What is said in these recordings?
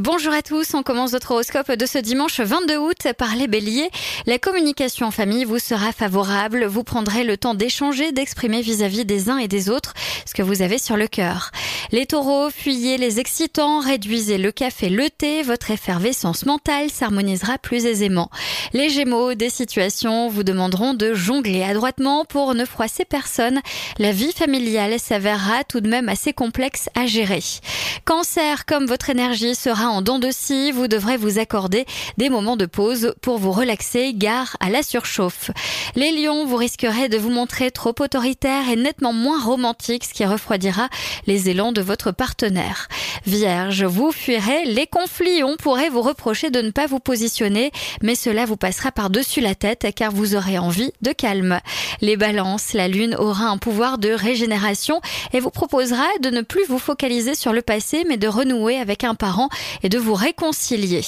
Bonjour à tous, on commence votre horoscope de ce dimanche 22 août par les béliers. La communication en famille vous sera favorable, vous prendrez le temps d'échanger, d'exprimer vis-à-vis des uns et des autres ce que vous avez sur le cœur. Les taureaux, fuyez les excitants, réduisez le café, le thé, votre effervescence mentale s'harmonisera plus aisément. Les gémeaux, des situations vous demanderont de jongler adroitement pour ne froisser personne. La vie familiale s'avérera tout de même assez complexe à gérer. Cancer, comme votre énergie sera en dents de scie, vous devrez vous accorder des moments de pause pour vous relaxer, gare à la surchauffe. Les lions, vous risquerez de vous montrer trop autoritaire et nettement moins romantique, ce qui refroidira les élans de votre partenaire. Vierge, vous fuirez les conflits. On pourrait vous reprocher de ne pas vous positionner, mais cela vous passera par-dessus la tête car vous aurez envie de calme. Les balances, la lune aura un pouvoir de régénération et vous proposera de ne plus vous focaliser sur le passé, mais de renouer avec un parent et de vous réconcilier.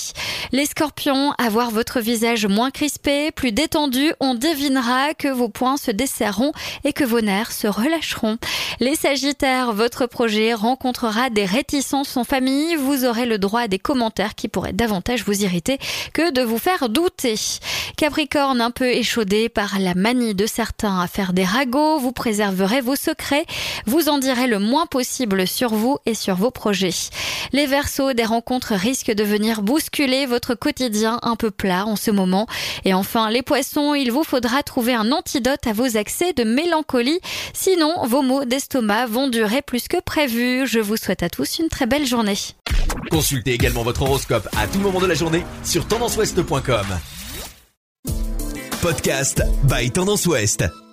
Les scorpions, avoir votre visage moins crispé, plus détendu, on devinera que vos poings se desserreront et que vos nerfs se relâcheront. Les sagittaires, votre projet rencontrera des réticences en famille, vous aurez le droit à des commentaires qui pourraient davantage vous irriter que de vous faire douter. Capricorne, un peu échaudé par la manie de certains à faire des ragots, vous préserverez vos secrets, vous en direz le moins possible sur vous et sur vos projets. Les Verseaux, des risquent de venir bousculer votre quotidien un peu plat en ce moment. Et enfin, les Poissons, il vous faudra trouver un antidote à vos accès de mélancolie, sinon vos maux d'estomac vont durer plus que prévu. Je vous souhaite à tous une très belle journée. Consultez également votre horoscope à tout moment de la journée sur tendanceouest.com. Podcast by Tendance Ouest.